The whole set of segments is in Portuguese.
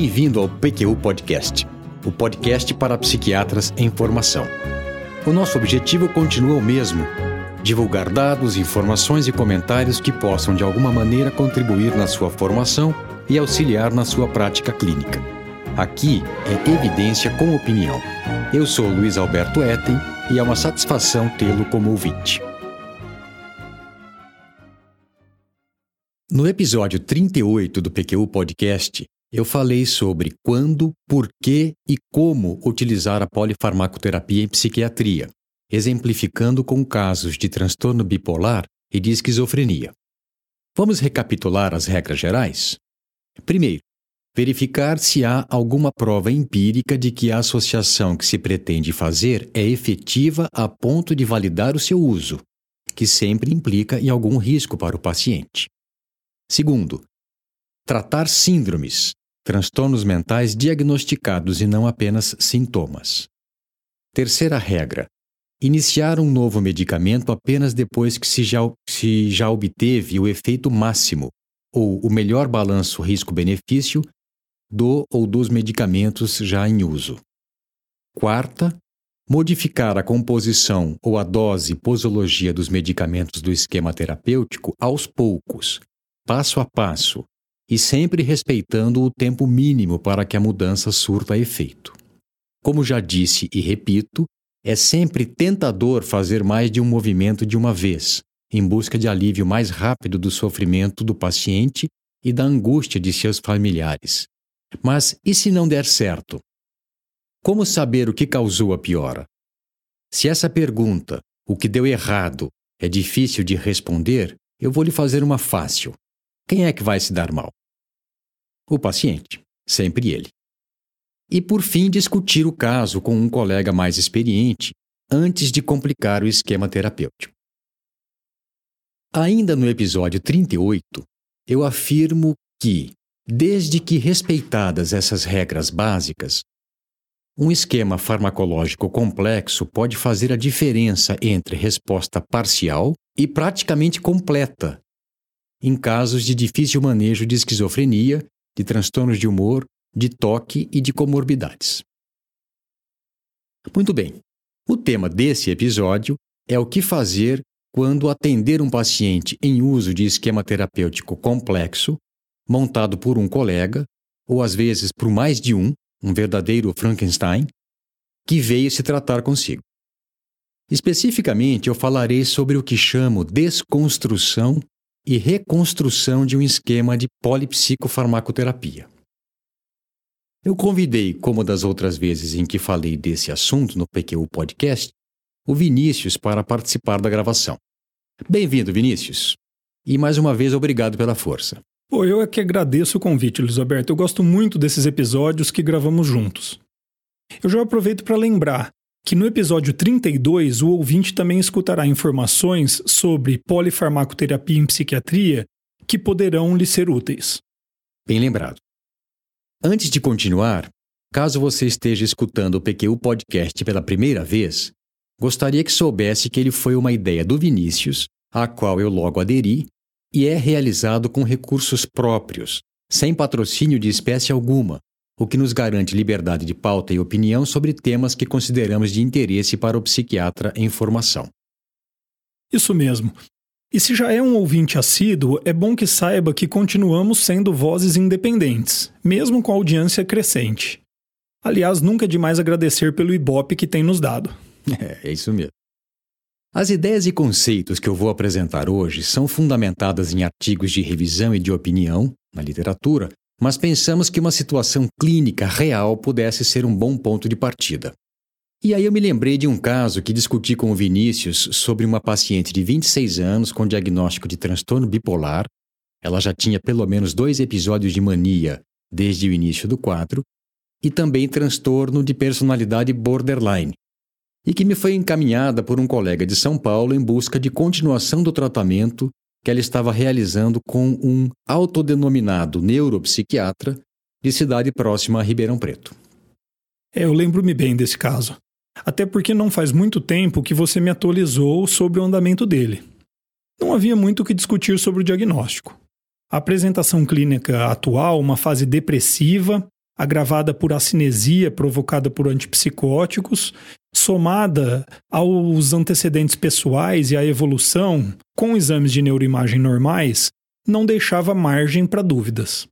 Bem-vindo ao PQU Podcast, o podcast para psiquiatras em formação. O nosso objetivo continua o mesmo: divulgar dados, informações e comentários que possam de alguma maneira contribuir na sua formação e auxiliar na sua prática clínica. Aqui é evidência com opinião. Eu sou Luiz Alberto Etten e é uma satisfação tê-lo como ouvinte. No episódio 38 do PQU Podcast, eu falei sobre quando, por que e como utilizar a polifarmacoterapia em psiquiatria, exemplificando com casos de transtorno bipolar e de esquizofrenia. Vamos recapitular as regras gerais? Primeiro, verificar se há alguma prova empírica de que a associação que se pretende fazer é efetiva a ponto de validar o seu uso, que sempre implica em algum risco para o paciente. Segundo, tratar síndromes, transtornos mentais diagnosticados e não apenas sintomas. Terceira regra: iniciar um novo medicamento apenas depois que se já, se já obteve o efeito máximo ou o melhor balanço risco-benefício do ou dos medicamentos já em uso. Quarta, modificar a composição ou a dose posologia dos medicamentos do esquema terapêutico aos poucos, passo a passo, e sempre respeitando o tempo mínimo para que a mudança surta efeito. Como já disse e repito, é sempre tentador fazer mais de um movimento de uma vez, em busca de alívio mais rápido do sofrimento do paciente e da angústia de seus familiares. Mas e se não der certo? Como saber o que causou a piora? Se essa pergunta, o que deu errado, é difícil de responder, eu vou lhe fazer uma fácil. Quem é que vai se dar mal? O paciente, sempre ele. E por fim, discutir o caso com um colega mais experiente antes de complicar o esquema terapêutico. Ainda no episódio 38, eu afirmo que, desde que respeitadas essas regras básicas, um esquema farmacológico complexo pode fazer a diferença entre resposta parcial e praticamente completa em casos de difícil manejo de esquizofrenia, de transtornos de humor, de toque e de comorbidades. Muito bem, o tema desse episódio é o que fazer quando atender um paciente em uso de esquema terapêutico complexo, montado por um colega, ou às vezes por mais de um, um verdadeiro Frankenstein, que veio se tratar consigo. Especificamente, eu falarei sobre o que chamo desconstrução e reconstrução de um esquema de polipsicofarmacoterapia. Eu convidei, como das outras vezes em que falei desse assunto no PQ Podcast, o Vinícius para participar da gravação. Bem-vindo, Vinícius. E mais uma vez, obrigado pela força. Pô, eu é que agradeço o convite, Luiz. Eu gosto muito desses episódios que gravamos juntos. Eu já aproveito para lembrar que no episódio 32 o ouvinte também escutará informações sobre polifarmacoterapia em psiquiatria que poderão lhe ser úteis. Bem lembrado. Antes de continuar, caso você esteja escutando o PQ Podcast pela primeira vez, gostaria que soubesse que ele foi uma ideia do Vinícius, à qual eu logo aderi, e é realizado com recursos próprios, sem patrocínio de espécie alguma, o que nos garante liberdade de pauta e opinião sobre temas que consideramos de interesse para o psiquiatra em formação. Isso mesmo. E se já é um ouvinte assíduo, é bom que saiba que continuamos sendo vozes independentes, mesmo com audiência crescente. Aliás, nunca é demais agradecer pelo ibope que tem nos dado. É, é isso mesmo. As ideias e conceitos que eu vou apresentar hoje são fundamentadas em artigos de revisão e de opinião, na literatura, mas pensamos que uma situação clínica real pudesse ser um bom ponto de partida. E aí eu me lembrei de um caso que discuti com o Vinícius sobre uma paciente de 26 anos com diagnóstico de transtorno bipolar. Ela já tinha pelo menos dois episódios de mania desde o início do quadro e também transtorno de personalidade borderline, e que me foi encaminhada por um colega de São Paulo em busca de continuação do tratamento que ela estava realizando com um autodenominado neuropsiquiatra de cidade próxima a Ribeirão Preto. É, eu lembro-me bem desse caso. Até porque não faz muito tempo que você me atualizou sobre o andamento dele. Não havia muito o que discutir sobre o diagnóstico. A apresentação clínica atual, uma fase depressiva, agravada por acinesia provocada por antipsicóticos, somada aos antecedentes pessoais e à evolução, com exames de neuroimagem normais, não deixava margem para dúvidas.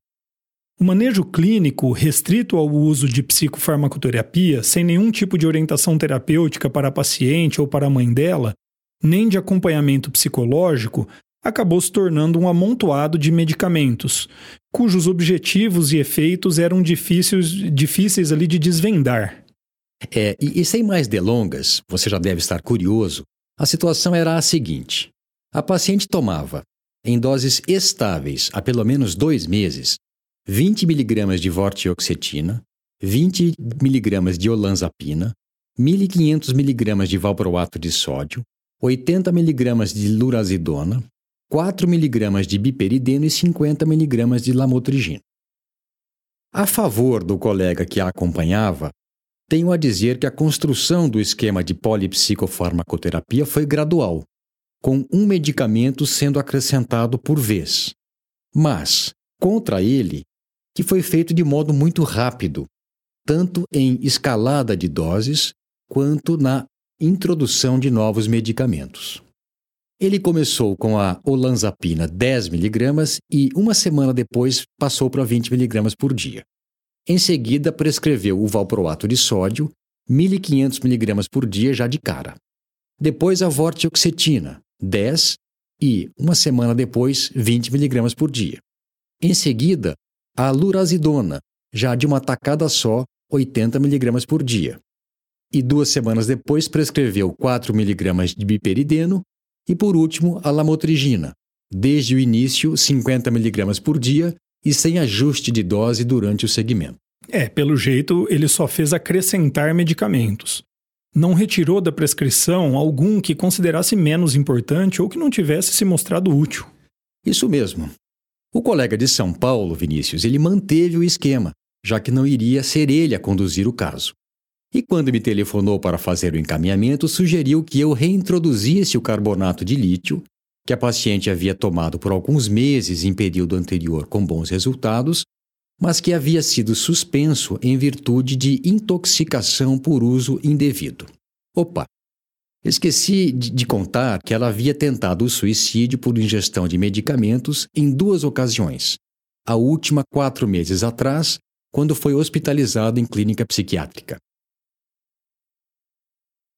O manejo clínico restrito ao uso de psicofarmacoterapia, sem nenhum tipo de orientação terapêutica para a paciente ou para a mãe dela, nem de acompanhamento psicológico, acabou se tornando um amontoado de medicamentos, cujos objetivos e efeitos eram difíceis, difíceis ali de desvendar. É, e, e sem mais delongas, você já deve estar curioso, a situação era a seguinte: a paciente tomava, em doses estáveis há pelo menos dois meses, 20 mg de vortioxetina, 20 mg de olanzapina, 1.500 mg de valproato de sódio, 80 mg de lurazidona, 4 mg de biperideno e 50 mg de lamotrigina. A favor do colega que a acompanhava, tenho a dizer que a construção do esquema de polipsicofarmacoterapia foi gradual, com um medicamento sendo acrescentado por vez. Mas, contra ele, que foi feito de modo muito rápido, tanto em escalada de doses quanto na introdução de novos medicamentos. Ele começou com a olanzapina 10mg e uma semana depois passou para 20mg por dia. Em seguida, prescreveu o valproato de sódio, 1.500mg por dia já de cara. Depois a vortioxetina, 10 e, uma semana depois, 20mg por dia. Em seguida, a lurazidona, já de uma tacada só, 80 mg por dia. E duas semanas depois prescreveu 4 mg de biperideno e, por último, a lamotrigina, desde o início 50 mg por dia e sem ajuste de dose durante o segmento. É, pelo jeito, ele só fez acrescentar medicamentos. Não retirou da prescrição algum que considerasse menos importante ou que não tivesse se mostrado útil. Isso mesmo. O colega de São Paulo, Vinícius, ele manteve o esquema, já que não iria ser ele a conduzir o caso. E quando me telefonou para fazer o encaminhamento, sugeriu que eu reintroduzisse o carbonato de lítio, que a paciente havia tomado por alguns meses em período anterior com bons resultados, mas que havia sido suspenso em virtude de intoxicação por uso indevido. Opa, Esqueci de contar que ela havia tentado o suicídio por ingestão de medicamentos em duas ocasiões. A última quatro meses atrás, quando foi hospitalizada em clínica psiquiátrica.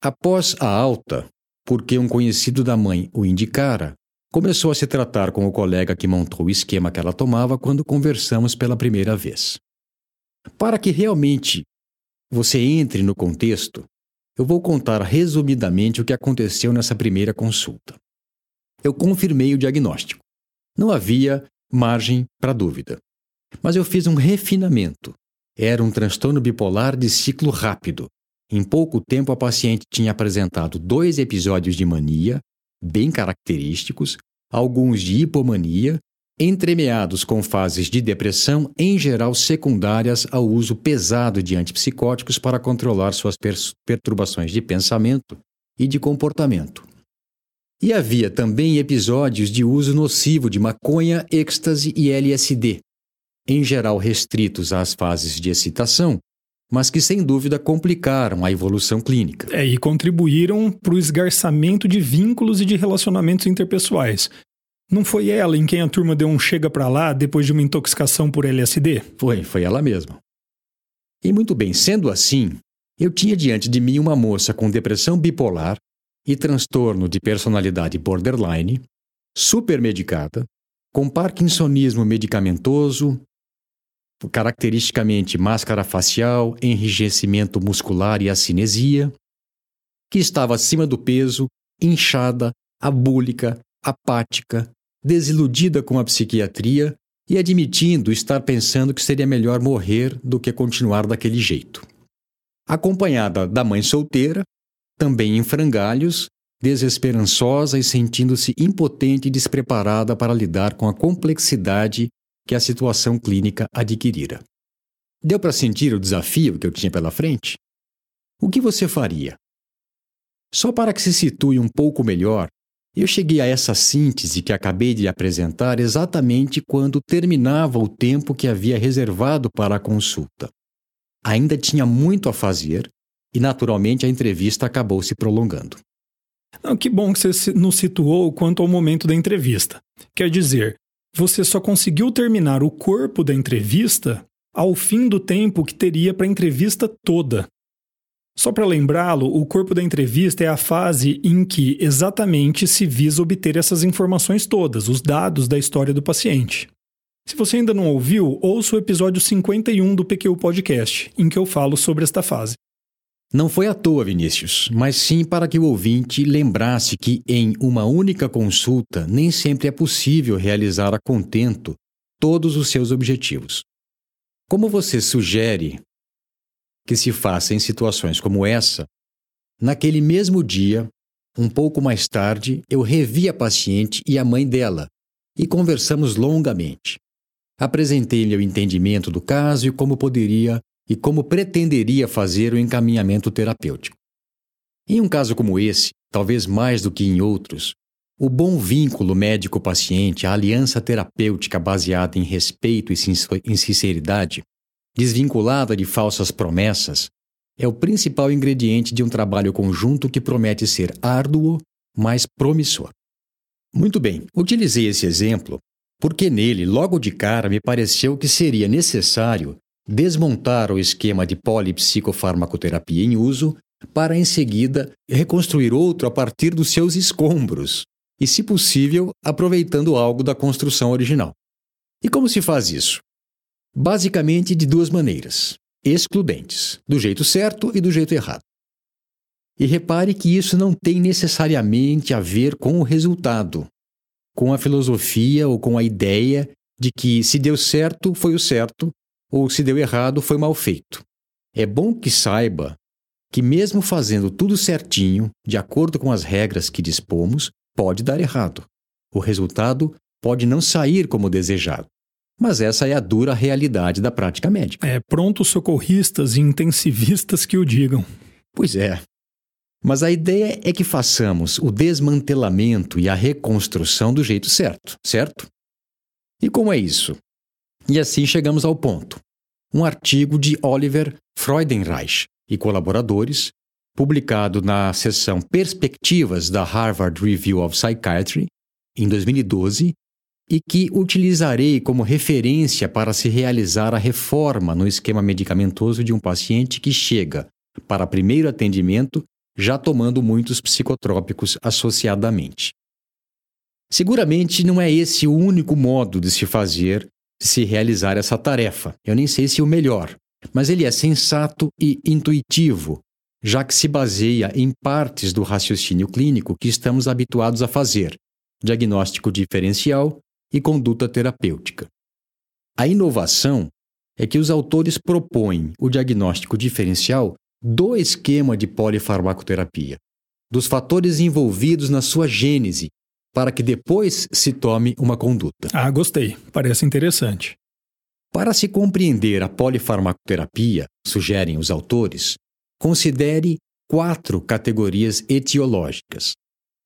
Após a alta, porque um conhecido da mãe o indicara, começou a se tratar com o colega que montou o esquema que ela tomava quando conversamos pela primeira vez. Para que realmente você entre no contexto, eu vou contar resumidamente o que aconteceu nessa primeira consulta. Eu confirmei o diagnóstico. Não havia margem para dúvida. Mas eu fiz um refinamento. Era um transtorno bipolar de ciclo rápido. Em pouco tempo, a paciente tinha apresentado dois episódios de mania, bem característicos, alguns de hipomania entremeados com fases de depressão, em geral secundárias ao uso pesado de antipsicóticos para controlar suas perturbações de pensamento e de comportamento. E havia também episódios de uso nocivo de maconha, êxtase e LSD, em geral restritos às fases de excitação, mas que sem dúvida complicaram a evolução clínica. É, e contribuíram para o esgarçamento de vínculos e de relacionamentos interpessoais, não foi ela em quem a turma deu um chega para lá depois de uma intoxicação por LSD? Foi, foi ela mesma. E muito bem, sendo assim, eu tinha diante de mim uma moça com depressão bipolar e transtorno de personalidade borderline, supermedicada, com parkinsonismo medicamentoso, caracteristicamente máscara facial, enrijecimento muscular e acinesia, que estava acima do peso, inchada, abúlica, apática, desiludida com a psiquiatria e admitindo estar pensando que seria melhor morrer do que continuar daquele jeito. Acompanhada da mãe solteira, também em frangalhos, desesperançosa e sentindo-se impotente e despreparada para lidar com a complexidade que a situação clínica adquirira. Deu para sentir o desafio que eu tinha pela frente? O que você faria? Só para que se situe um pouco melhor, eu cheguei a essa síntese que acabei de apresentar exatamente quando terminava o tempo que havia reservado para a consulta. ainda tinha muito a fazer e, naturalmente, a entrevista acabou se prolongando. Não, que bom que você nos situou quanto ao momento da entrevista. Quer dizer, você só conseguiu terminar o corpo da entrevista ao fim do tempo que teria para a entrevista toda. Só para lembrá-lo, o corpo da entrevista é a fase em que exatamente se visa obter essas informações todas, os dados da história do paciente. Se você ainda não ouviu, ouça o episódio 51 do PQ Podcast, em que eu falo sobre esta fase. Não foi à toa, Vinícius, mas sim para que o ouvinte lembrasse que em uma única consulta nem sempre é possível realizar a contento todos os seus objetivos. Como você sugere que se faça em situações como essa, naquele mesmo dia, um pouco mais tarde, eu revi a paciente e a mãe dela e conversamos longamente. Apresentei-lhe o entendimento do caso e como poderia e como pretenderia fazer o encaminhamento terapêutico. Em um caso como esse, talvez mais do que em outros, o bom vínculo médico-paciente, a aliança terapêutica baseada em respeito e sinceridade, desvinculada de falsas promessas, é o principal ingrediente de um trabalho conjunto que promete ser árduo, mas promissor. Muito bem, utilizei esse exemplo porque nele, logo de cara, me pareceu que seria necessário desmontar o esquema de polipsicofarmacoterapia em uso para em seguida reconstruir outro a partir dos seus escombros e, se possível, aproveitando algo da construção original. E como se faz isso? Basicamente de duas maneiras, excludentes, do jeito certo e do jeito errado. E repare que isso não tem necessariamente a ver com o resultado, com a filosofia ou com a ideia de que se deu certo, foi o certo, ou se deu errado, foi mal feito. É bom que saiba que, mesmo fazendo tudo certinho, de acordo com as regras que dispomos, pode dar errado. O resultado pode não sair como desejado. Mas essa é a dura realidade da prática médica. É pronto socorristas e intensivistas que o digam. Pois é. Mas a ideia é que façamos o desmantelamento e a reconstrução do jeito certo, certo? E como é isso? E assim chegamos ao ponto. Um artigo de Oliver Freudenreich e colaboradores, publicado na seção Perspectivas da Harvard Review of Psychiatry, em 2012, e que utilizarei como referência para se realizar a reforma no esquema medicamentoso de um paciente que chega para primeiro atendimento já tomando muitos psicotrópicos associadamente. Seguramente não é esse o único modo de se fazer se realizar essa tarefa. Eu nem sei se o melhor, mas ele é sensato e intuitivo, já que se baseia em partes do raciocínio clínico que estamos habituados a fazer: diagnóstico diferencial e conduta terapêutica. A inovação é que os autores propõem o diagnóstico diferencial do esquema de polifarmacoterapia, dos fatores envolvidos na sua gênese para que depois se tome uma conduta. Ah, gostei. Parece interessante. Para se compreender a polifarmacoterapia, sugerem os autores, considere quatro categorias etiológicas: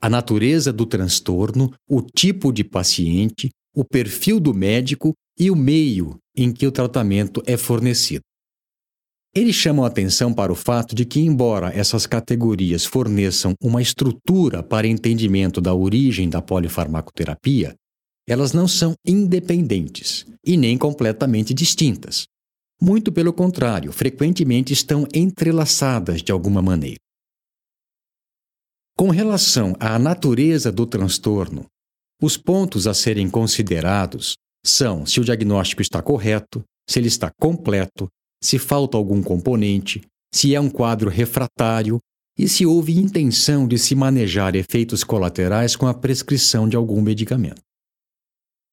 a natureza do transtorno, o tipo de paciente, o perfil do médico e o meio em que o tratamento é fornecido. Eles chamam atenção para o fato de que, embora essas categorias forneçam uma estrutura para entendimento da origem da polifarmacoterapia, elas não são independentes e nem completamente distintas. Muito pelo contrário, frequentemente estão entrelaçadas de alguma maneira. Com relação à natureza do transtorno, os pontos a serem considerados são se o diagnóstico está correto, se ele está completo, se falta algum componente, se é um quadro refratário e se houve intenção de se manejar efeitos colaterais com a prescrição de algum medicamento.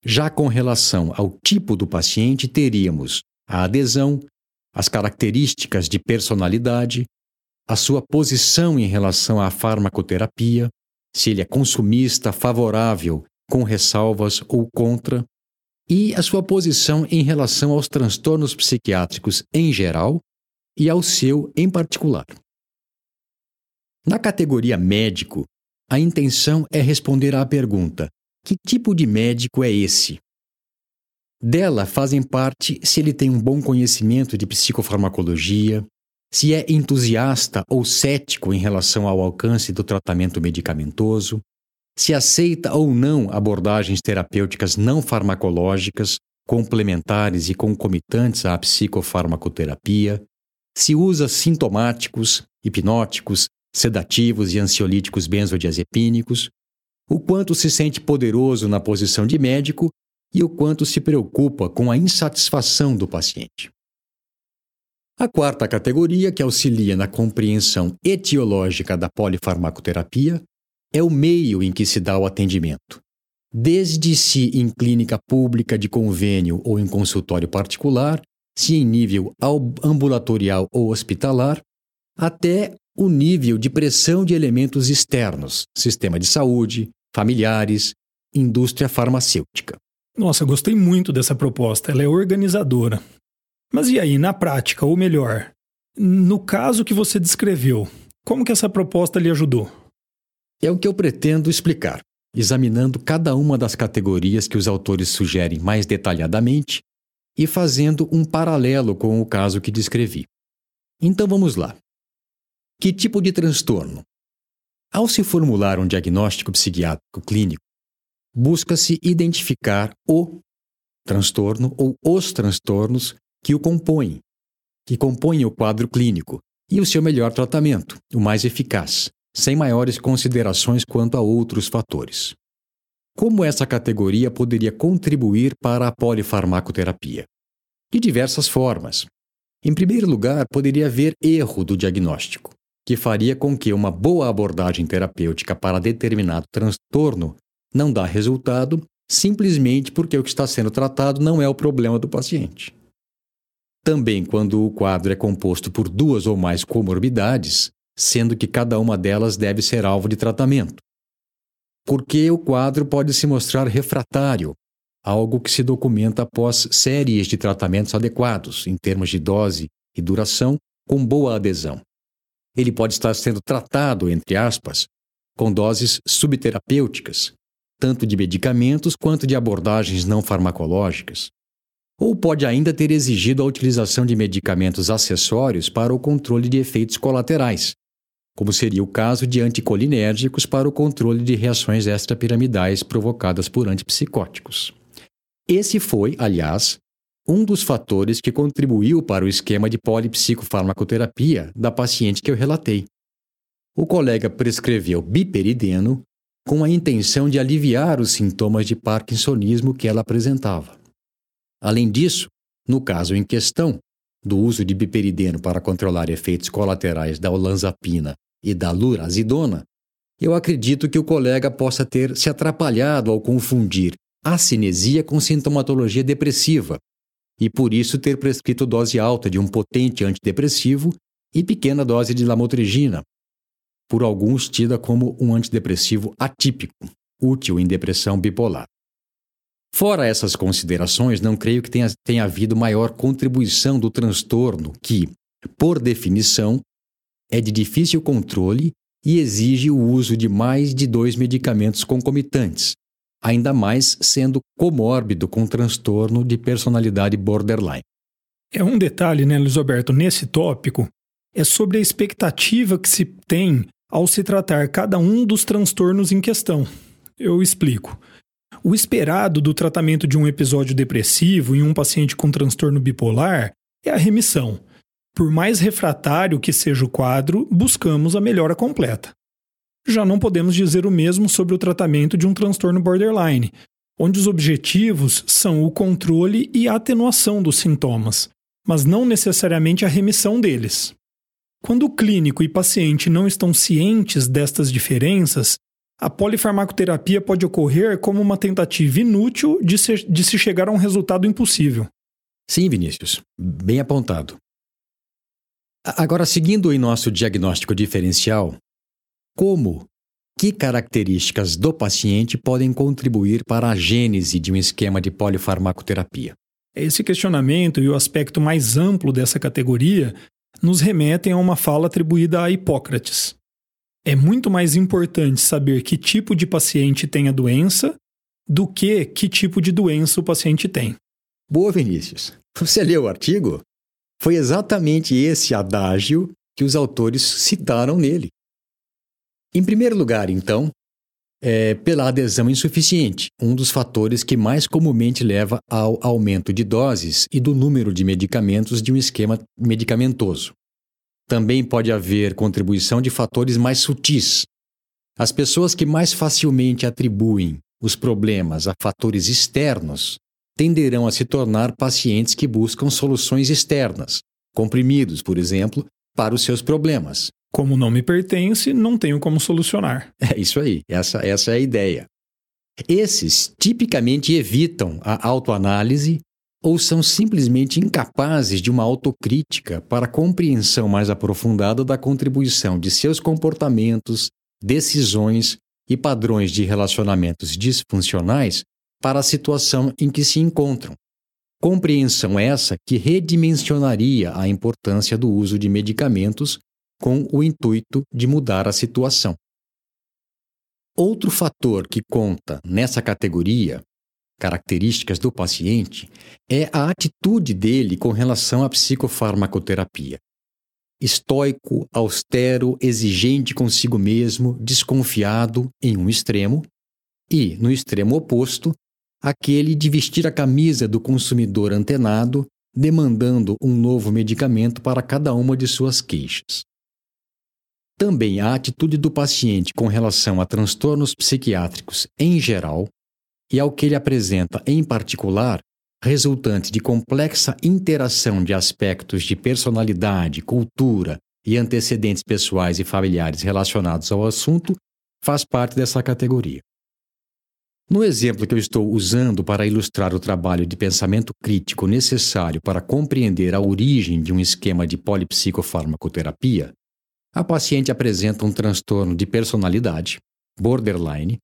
Já com relação ao tipo do paciente, teríamos a adesão, as características de personalidade, a sua posição em relação à farmacoterapia, se ele é consumista, favorável, com ressalvas ou contra, e a sua posição em relação aos transtornos psiquiátricos em geral e ao seu em particular. Na categoria médico, a intenção é responder à pergunta: que tipo de médico é esse? Dela fazem parte se ele tem um bom conhecimento de psicofarmacologia, se é entusiasta ou cético em relação ao alcance do tratamento medicamentoso, se aceita ou não abordagens terapêuticas não farmacológicas, complementares e concomitantes à psicofarmacoterapia, se usa sintomáticos, hipnóticos, sedativos e ansiolíticos benzodiazepínicos, o quanto se sente poderoso na posição de médico e o quanto se preocupa com a insatisfação do paciente. A quarta categoria, que auxilia na compreensão etiológica da polifarmacoterapia, é o meio em que se dá o atendimento. Desde se em clínica pública de convênio ou em consultório particular, se em nível ambulatorial ou hospitalar, até o nível de pressão de elementos externos, sistema de saúde, familiares, indústria farmacêutica. Nossa, gostei muito dessa proposta, ela é organizadora. Mas e aí, na prática, ou melhor, no caso que você descreveu, como que essa proposta lhe ajudou? É o que eu pretendo explicar, examinando cada uma das categorias que os autores sugerem mais detalhadamente e fazendo um paralelo com o caso que descrevi. Então vamos lá. Que tipo de transtorno? Ao se formular um diagnóstico psiquiátrico clínico, busca-se identificar o transtorno ou os transtornos que o compõem, que compõem o quadro clínico, e o seu melhor tratamento, o mais eficaz, sem maiores considerações quanto a outros fatores. Como essa categoria poderia contribuir para a polifarmacoterapia? De diversas formas. Em primeiro lugar, poderia haver erro do diagnóstico, que faria com que uma boa abordagem terapêutica para determinado transtorno não dá resultado simplesmente porque o que está sendo tratado não é o problema do paciente. Também quando o quadro é composto por duas ou mais comorbidades, sendo que cada uma delas deve ser alvo de tratamento. Porque o quadro pode se mostrar refratário, algo que se documenta após séries de tratamentos adequados, em termos de dose e duração, com boa adesão. Ele pode estar sendo tratado, entre aspas, com doses subterapêuticas, tanto de medicamentos quanto de abordagens não farmacológicas. Ou pode ainda ter exigido a utilização de medicamentos acessórios para o controle de efeitos colaterais, como seria o caso de anticolinérgicos para o controle de reações extrapiramidais provocadas por antipsicóticos. Esse foi, aliás, um dos fatores que contribuiu para o esquema de polipsicofarmacoterapia da paciente que eu relatei. O colega prescreveu biperideno com a intenção de aliviar os sintomas de parkinsonismo que ela apresentava. Além disso, no caso em questão, do uso de biperideno para controlar efeitos colaterais da olanzapina e da lurazidona, eu acredito que o colega possa ter se atrapalhado ao confundir acinesia com sintomatologia depressiva e por isso ter prescrito dose alta de um potente antidepressivo e pequena dose de lamotrigina, por alguns tida como um antidepressivo atípico, útil em depressão bipolar. Fora essas considerações, não creio que tenha, tenha havido maior contribuição do transtorno, que, por definição, é de difícil controle e exige o uso de mais de dois medicamentos concomitantes, ainda mais sendo comórbido com transtorno de personalidade borderline. É um detalhe, né, Luiz Alberto, nesse tópico, é sobre a expectativa que se tem ao se tratar cada um dos transtornos em questão. Eu explico. O esperado do tratamento de um episódio depressivo em um paciente com transtorno bipolar é a remissão. Por mais refratário que seja o quadro, buscamos a melhora completa. Já não podemos dizer o mesmo sobre o tratamento de um transtorno borderline, onde os objetivos são o controle e a atenuação dos sintomas, mas não necessariamente a remissão deles. Quando o clínico e paciente não estão cientes destas diferenças, a polifarmacoterapia pode ocorrer como uma tentativa inútil de se, de se chegar a um resultado impossível. Sim, Vinícius, bem apontado. Agora, seguindo em nosso diagnóstico diferencial, como, que características do paciente podem contribuir para a gênese de um esquema de polifarmacoterapia? Esse questionamento e o aspecto mais amplo dessa categoria nos remetem a uma fala atribuída a Hipócrates. É muito mais importante saber que tipo de paciente tem a doença do que que tipo de doença o paciente tem. Boa, Vinícius. Você leu o artigo? Foi exatamente esse adágio que os autores citaram nele. Em primeiro lugar, então, é pela adesão insuficiente, um dos fatores que mais comumente leva ao aumento de doses e do número de medicamentos de um esquema medicamentoso. Também pode haver contribuição de fatores mais sutis. As pessoas que mais facilmente atribuem os problemas a fatores externos tenderão a se tornar pacientes que buscam soluções externas, comprimidos, por exemplo, para os seus problemas. Como não me pertence, não tenho como solucionar. É isso aí, essa, essa é a ideia. Esses tipicamente evitam a autoanálise ou são simplesmente incapazes de uma autocrítica para compreensão mais aprofundada da contribuição de seus comportamentos, decisões e padrões de relacionamentos disfuncionais para a situação em que se encontram. Compreensão essa que redimensionaria a importância do uso de medicamentos com o intuito de mudar a situação. Outro fator que conta nessa categoria, características do paciente, é a atitude dele com relação à psicofarmacoterapia. Estoico, austero, exigente consigo mesmo, desconfiado em um extremo, e, no extremo oposto, aquele de vestir a camisa do consumidor antenado, demandando um novo medicamento para cada uma de suas queixas. Também a atitude do paciente com relação a transtornos psiquiátricos em geral e ao que ele apresenta em particular, resultante de complexa interação de aspectos de personalidade, cultura e antecedentes pessoais e familiares relacionados ao assunto, faz parte dessa categoria. No exemplo que eu estou usando para ilustrar o trabalho de pensamento crítico necessário para compreender a origem de um esquema de polipsicofarmacoterapia, a paciente apresenta um transtorno de personalidade, borderline,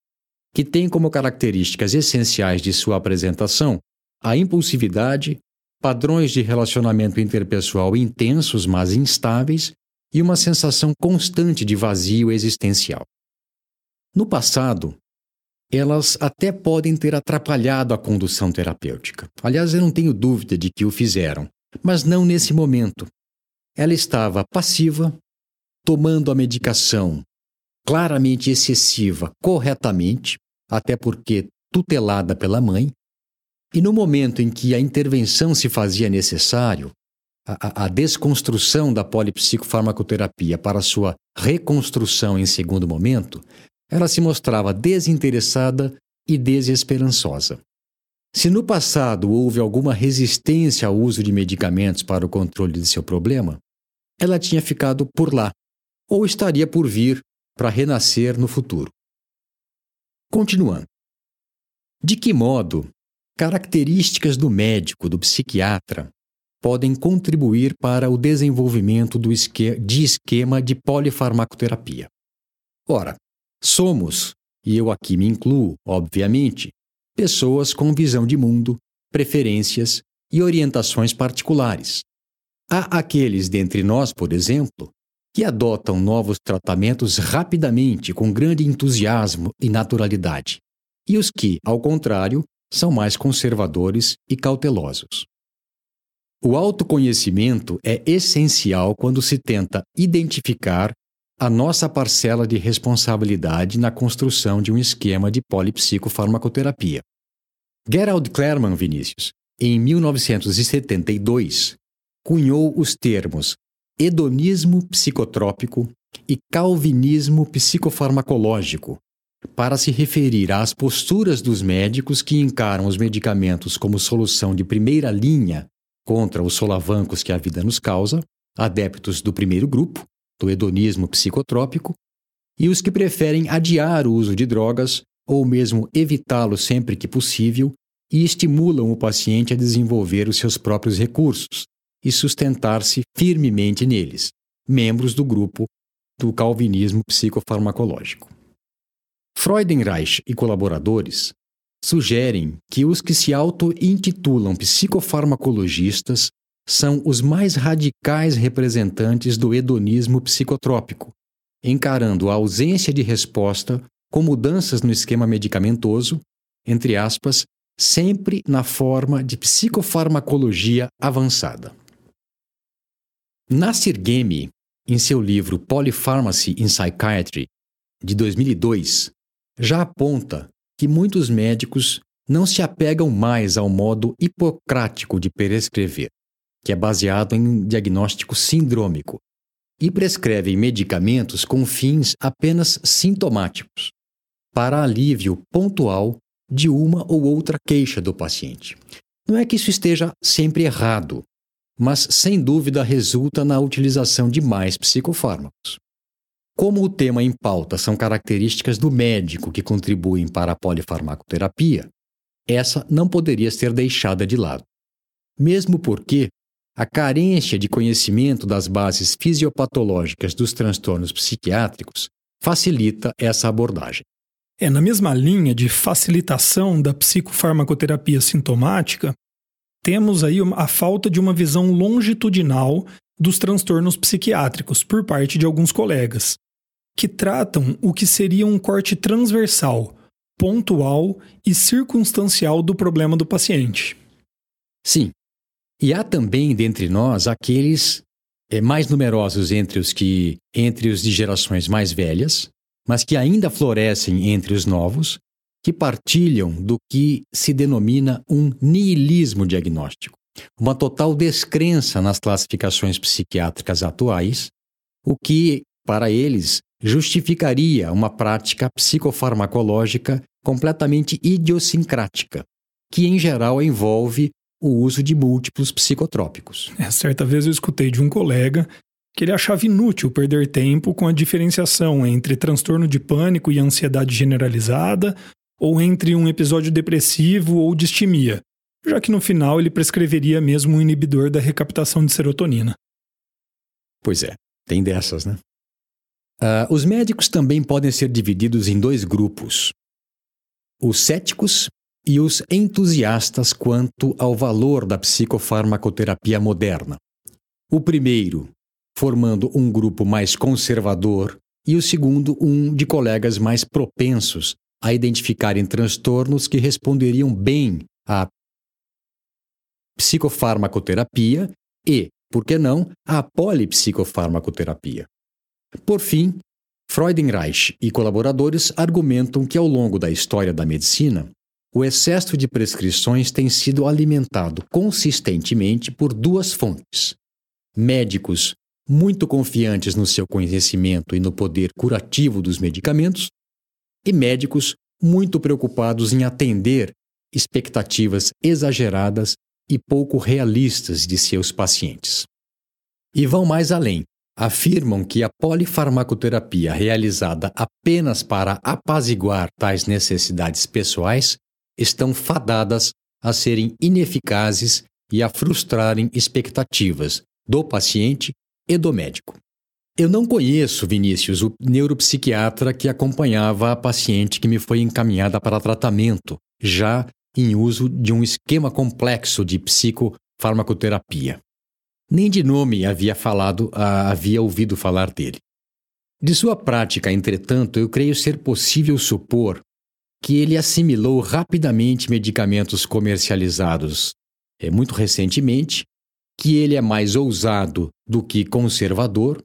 que tem como características essenciais de sua apresentação a impulsividade, padrões de relacionamento interpessoal intensos, mas instáveis, e uma sensação constante de vazio existencial. No passado, elas até podem ter atrapalhado a condução terapêutica. Aliás, eu não tenho dúvida de que o fizeram, mas não nesse momento. Ela estava passiva, tomando a medicação claramente excessiva corretamente, até porque tutelada pela mãe, e no momento em que a intervenção se fazia necessário, a, a desconstrução da polipsicofarmacoterapia para sua reconstrução em segundo momento, ela se mostrava desinteressada e desesperançosa. Se no passado houve alguma resistência ao uso de medicamentos para o controle de seu problema, ela tinha ficado por lá, ou estaria por vir para renascer no futuro. Continuando. De que modo características do médico, do psiquiatra, podem contribuir para o desenvolvimento do esque de esquema de polifarmacoterapia? Ora, Somos, e eu aqui me incluo, obviamente, pessoas com visão de mundo, preferências e orientações particulares. Há aqueles dentre nós, por exemplo, que adotam novos tratamentos rapidamente, com grande entusiasmo e naturalidade, e os que, ao contrário, são mais conservadores e cautelosos. O autoconhecimento é essencial quando se tenta identificar a nossa parcela de responsabilidade na construção de um esquema de polipsicofarmacoterapia. Gerald Clerman Vinícius, em 1972, cunhou os termos hedonismo psicotrópico e calvinismo psicofarmacológico para se referir às posturas dos médicos que encaram os medicamentos como solução de primeira linha contra os solavancos que a vida nos causa, adeptos do primeiro grupo, do hedonismo psicotrópico, e os que preferem adiar o uso de drogas ou mesmo evitá-lo sempre que possível e estimulam o paciente a desenvolver os seus próprios recursos e sustentar-se firmemente neles, membros do grupo do calvinismo psicofarmacológico. Freudenreich e colaboradores sugerem que os que se auto-intitulam psicofarmacologistas são os mais radicais representantes do hedonismo psicotrópico, encarando a ausência de resposta com mudanças no esquema medicamentoso, entre aspas, sempre na forma de psicofarmacologia avançada. Nasir Gemi, em seu livro Polypharmacy in Psychiatry, de 2002, já aponta que muitos médicos não se apegam mais ao modo hipocrático de prescrever, que é baseado em diagnóstico sindrômico, e prescrevem medicamentos com fins apenas sintomáticos, para alívio pontual de uma ou outra queixa do paciente. Não é que isso esteja sempre errado, mas sem dúvida resulta na utilização de mais psicofármacos. Como o tema em pauta são características do médico que contribuem para a polifarmacoterapia, essa não poderia ser deixada de lado. Mesmo porque a carência de conhecimento das bases fisiopatológicas dos transtornos psiquiátricos facilita essa abordagem. É na mesma linha de facilitação da psicofarmacoterapia sintomática, temos aí a falta de uma visão longitudinal dos transtornos psiquiátricos por parte de alguns colegas, que tratam o que seria um corte transversal, pontual e circunstancial do problema do paciente. Sim. E há também dentre nós aqueles é, mais numerosos entre os que entre os de gerações mais velhas, mas que ainda florescem entre os novos, que partilham do que se denomina um niilismo diagnóstico, uma total descrença nas classificações psiquiátricas atuais, o que, para eles, justificaria uma prática psicofarmacológica completamente idiosincrática, que em geral envolve o uso de múltiplos psicotrópicos. É, certa vez eu escutei de um colega que ele achava inútil perder tempo com a diferenciação entre transtorno de pânico e ansiedade generalizada ou entre um episódio depressivo ou distimia, já que no final ele prescreveria mesmo um inibidor da recaptação de serotonina. Pois é, tem dessas, né? Uh, os médicos também podem ser divididos em dois grupos: os céticos e os entusiastas quanto ao valor da psicofarmacoterapia moderna. O primeiro, formando um grupo mais conservador, e o segundo, um de colegas mais propensos a identificarem transtornos que responderiam bem à psicofarmacoterapia e, por que não, à polipsicofarmacoterapia. Por fim, Freudenreich e colaboradores argumentam que ao longo da história da medicina, o excesso de prescrições tem sido alimentado consistentemente por duas fontes: médicos muito confiantes no seu conhecimento e no poder curativo dos medicamentos, e médicos muito preocupados em atender expectativas exageradas e pouco realistas de seus pacientes. E vão mais além. Afirmam que a polifarmacoterapia realizada apenas para apaziguar tais necessidades pessoais estão fadadas a serem ineficazes e a frustrarem expectativas do paciente e do médico. Eu não conheço, Vinícius, o neuropsiquiatra que acompanhava a paciente que me foi encaminhada para tratamento, já em uso de um esquema complexo de psicofarmacoterapia. Nem de nome havia falado, havia ouvido falar dele. De sua prática, entretanto, eu creio ser possível supor que ele assimilou rapidamente medicamentos comercializados é, muito recentemente, que ele é mais ousado do que conservador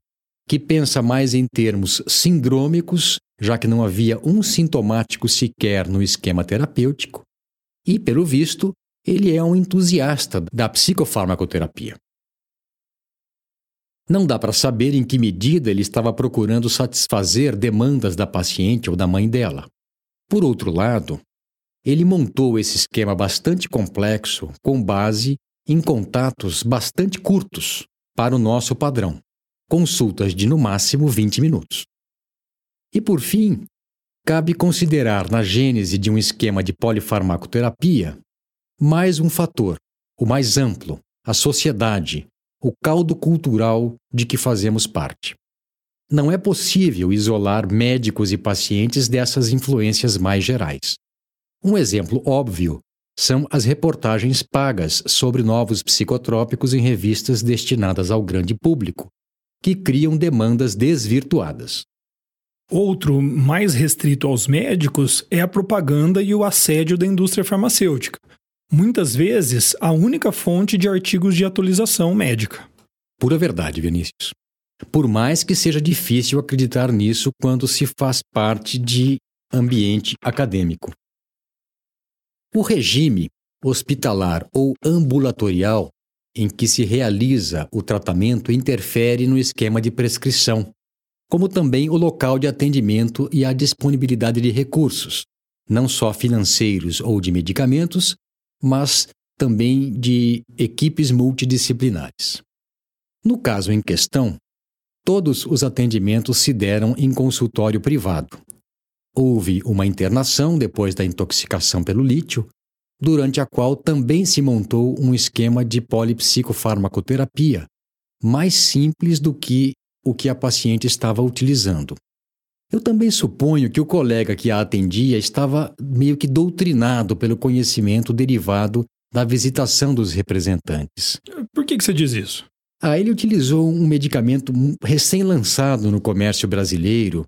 que pensa mais em termos sindrômicos, já que não havia um sintomático sequer no esquema terapêutico, e, pelo visto, ele é um entusiasta da psicofarmacoterapia. Não dá para saber em que medida ele estava procurando satisfazer demandas da paciente ou da mãe dela. Por outro lado, ele montou esse esquema bastante complexo com base em contatos bastante curtos para o nosso padrão consultas de no máximo 20 minutos. E por fim, cabe considerar na gênese de um esquema de polifarmacoterapia mais um fator, o mais amplo, a sociedade, o caldo cultural de que fazemos parte. Não é possível isolar médicos e pacientes dessas influências mais gerais. Um exemplo óbvio são as reportagens pagas sobre novos psicotrópicos em revistas destinadas ao grande público, que criam demandas desvirtuadas. Outro mais restrito aos médicos é a propaganda e o assédio da indústria farmacêutica, muitas vezes a única fonte de artigos de atualização médica. Pura verdade, Vinícius. Por mais que seja difícil acreditar nisso quando se faz parte de ambiente acadêmico. O regime hospitalar ou ambulatorial em que se realiza o tratamento interfere no esquema de prescrição, como também o local de atendimento e a disponibilidade de recursos, não só financeiros ou de medicamentos, mas também de equipes multidisciplinares. No caso em questão, todos os atendimentos se deram em consultório privado. Houve uma internação depois da intoxicação pelo lítio, durante a qual também se montou um esquema de polipsicofarmacoterapia, mais simples do que o que a paciente estava utilizando. Eu também suponho que o colega que a atendia estava meio que doutrinado pelo conhecimento derivado da visitação dos representantes. Por que, que você diz isso? Ah, ele utilizou um medicamento recém-lançado no comércio brasileiro,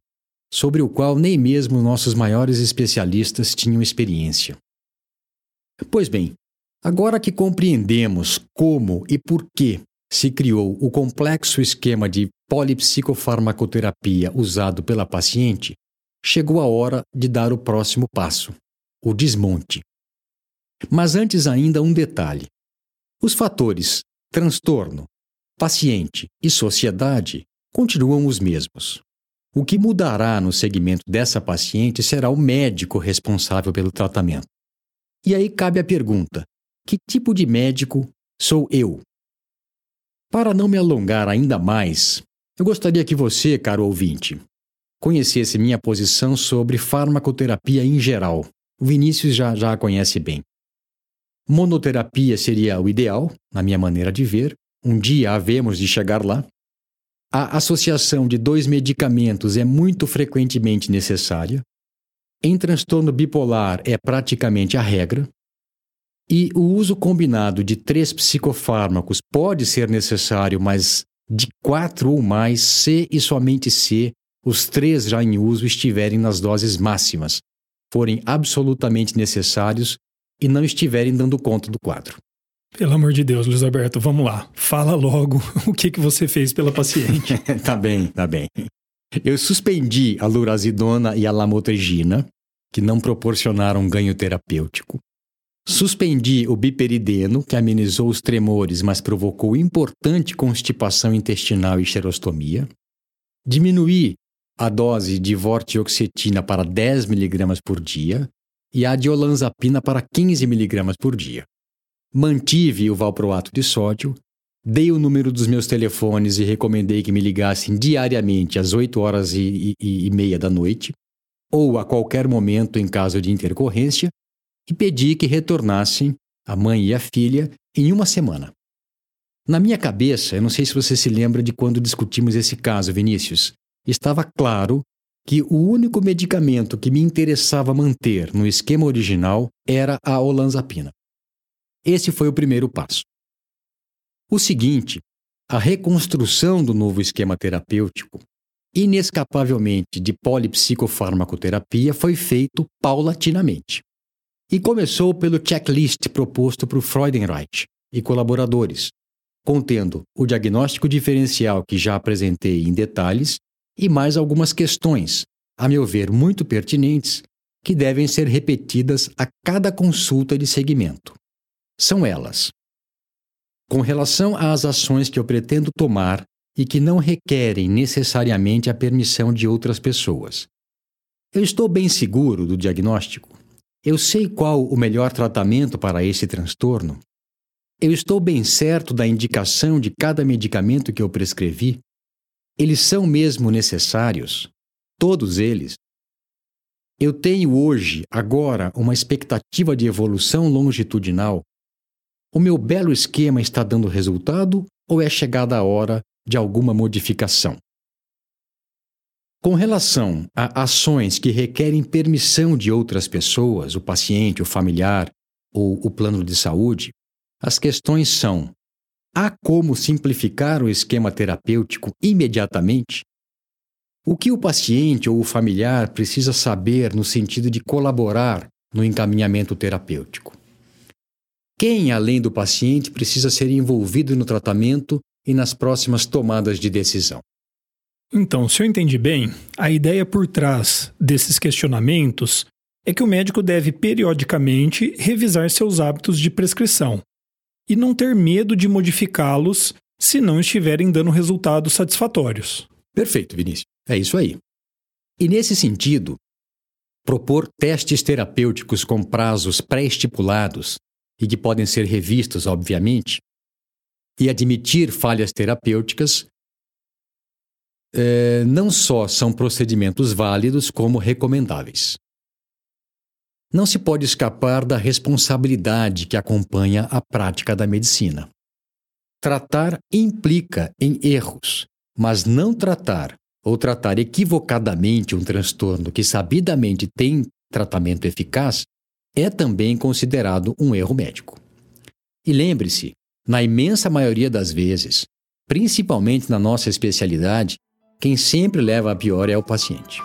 sobre o qual nem mesmo nossos maiores especialistas tinham experiência. Pois bem, agora que compreendemos como e por que se criou o complexo esquema de polipsicofarmacoterapia usado pela paciente, chegou a hora de dar o próximo passo, o desmonte. Mas antes ainda um detalhe. Os fatores transtorno, paciente e sociedade continuam os mesmos. O que mudará no segmento dessa paciente será o médico responsável pelo tratamento. E aí cabe a pergunta: que tipo de médico sou eu? Para não me alongar ainda mais, eu gostaria que você, caro ouvinte, conhecesse minha posição sobre farmacoterapia em geral. O Vinícius já, já a conhece bem. Monoterapia seria o ideal, na minha maneira de ver. Um dia havemos de chegar lá. A associação de dois medicamentos é muito frequentemente necessária. Em transtorno bipolar é praticamente a regra, e o uso combinado de três psicofármacos pode ser necessário, mas de quatro ou mais, se e somente se os três já em uso estiverem nas doses máximas, forem absolutamente necessários e não estiverem dando conta do quadro. Pelo amor de Deus, Luiz Alberto, vamos lá. Fala logo o que, que você fez pela paciente. tá bem, tá bem. Eu suspendi a lurazidona e a lamotrigina, que não proporcionaram ganho terapêutico. Suspendi o biperideno, que amenizou os tremores, mas provocou importante constipação intestinal e xerostomia. Diminuí a dose de vortioxetina para 10 mg por dia e a de olanzapina para 15 mg por dia. Mantive o valproato de sódio, dei o número dos meus telefones e recomendei que me ligassem diariamente às 8 horas e, e, e meia da noite ou a qualquer momento em caso de intercorrência, e pedi que retornassem, a mãe e a filha, em uma semana. Na minha cabeça, eu não sei se você se lembra de quando discutimos esse caso, Vinícius, estava claro que o único medicamento que me interessava manter no esquema original era a olanzapina. Esse foi o primeiro passo. O seguinte, a reconstrução do novo esquema terapêutico inescapavelmente de polipsicofarmacoterapia foi feito paulatinamente. E começou pelo checklist proposto por Freudenreich e colaboradores, contendo o diagnóstico diferencial que já apresentei em detalhes e mais algumas questões, a meu ver muito pertinentes, que devem ser repetidas a cada consulta de segmento. São elas: com relação às ações que eu pretendo tomar e que não requerem necessariamente a permissão de outras pessoas. Eu estou bem seguro do diagnóstico. Eu sei qual o melhor tratamento para esse transtorno. Eu estou bem certo da indicação de cada medicamento que eu prescrevi. Eles são mesmo necessários? Todos eles? Eu tenho hoje, agora, uma expectativa de evolução longitudinal. O meu belo esquema está dando resultado ou é chegada a hora de alguma modificação. Com relação a ações que requerem permissão de outras pessoas, o paciente, o familiar ou o plano de saúde, as questões são: há como simplificar o esquema terapêutico imediatamente? O que o paciente ou o familiar precisa saber no sentido de colaborar no encaminhamento terapêutico? Quem, além do paciente, precisa ser envolvido no tratamento e nas próximas tomadas de decisão? Então, se eu entendi bem, a ideia por trás desses questionamentos é que o médico deve periodicamente revisar seus hábitos de prescrição e não ter medo de modificá-los se não estiverem dando resultados satisfatórios. Perfeito, Vinícius. É isso aí. E nesse sentido, propor testes terapêuticos com prazos pré-estipulados e que podem ser revistos, obviamente, e admitir falhas terapêuticas é, não só são procedimentos válidos, como recomendáveis. Não se pode escapar da responsabilidade que acompanha a prática da medicina. Tratar implica em erros, mas não tratar ou tratar equivocadamente um transtorno que sabidamente tem tratamento eficaz é também considerado um erro médico. E lembre-se, na imensa maioria das vezes, principalmente na nossa especialidade, quem sempre leva a pior é o paciente.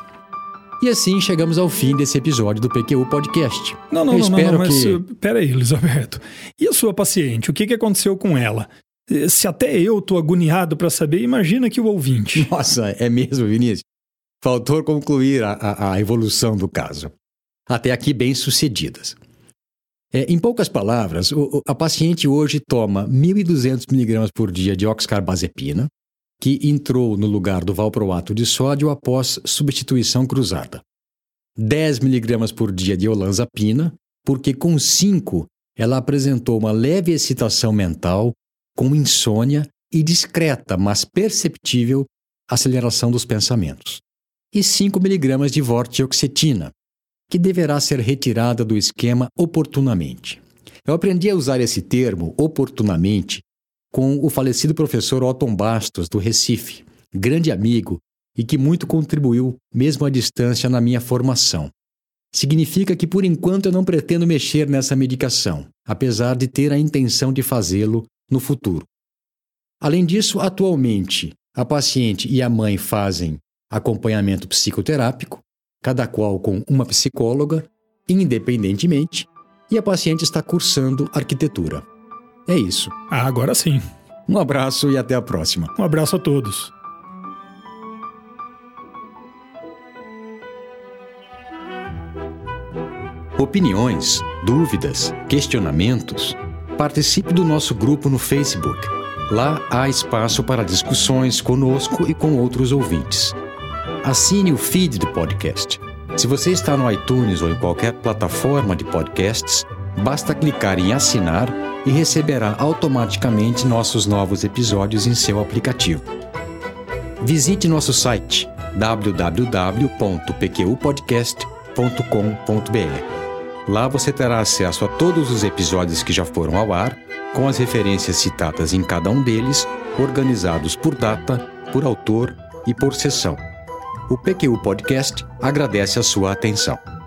E assim chegamos ao fim desse episódio do PQU Podcast. Não, não, Eu não, espero não, não, mas que... peraí, Elisaberto. E a sua paciente? O que, que aconteceu com ela? Se até eu tô agoniado para saber, imagina que o ouvinte. Nossa, é mesmo, Vinícius. Faltou concluir a, a, a evolução do caso. Até aqui bem sucedidas. É, em poucas palavras, o, a paciente hoje toma 1.200 mg por dia de oxcarbazepina, que entrou no lugar do valproato de sódio após substituição cruzada. 10 miligramas por dia de olanzapina, porque com 5 ela apresentou uma leve excitação mental, com insônia e discreta, mas perceptível, aceleração dos pensamentos. E 5 miligramas de vortioxetina, que deverá ser retirada do esquema oportunamente. Eu aprendi a usar esse termo oportunamente com o falecido professor Otton Bastos, do Recife, grande amigo e que muito contribuiu, mesmo à distância, na minha formação. Significa que, por enquanto, eu não pretendo mexer nessa medicação, apesar de ter a intenção de fazê-lo no futuro. Além disso, atualmente, a paciente e a mãe fazem acompanhamento psicoterápico, cada qual com uma psicóloga, independentemente, e a paciente está cursando arquitetura. É isso. Ah, agora sim. Um abraço e até a próxima. Um abraço a todos. Opiniões, dúvidas, questionamentos? Participe do nosso grupo no Facebook. Lá há espaço para discussões conosco e com outros ouvintes. Assine o feed do podcast. Se você está no iTunes ou em qualquer plataforma de podcasts, basta clicar em assinar e receberá automaticamente nossos novos episódios em seu aplicativo. Visite nosso site www.pqpodcast.com.br. Lá você terá acesso a todos os episódios que já foram ao ar, com as referências citadas em cada um deles, organizados por data, por autor e por sessão. O PQU Podcast agradece a sua atenção.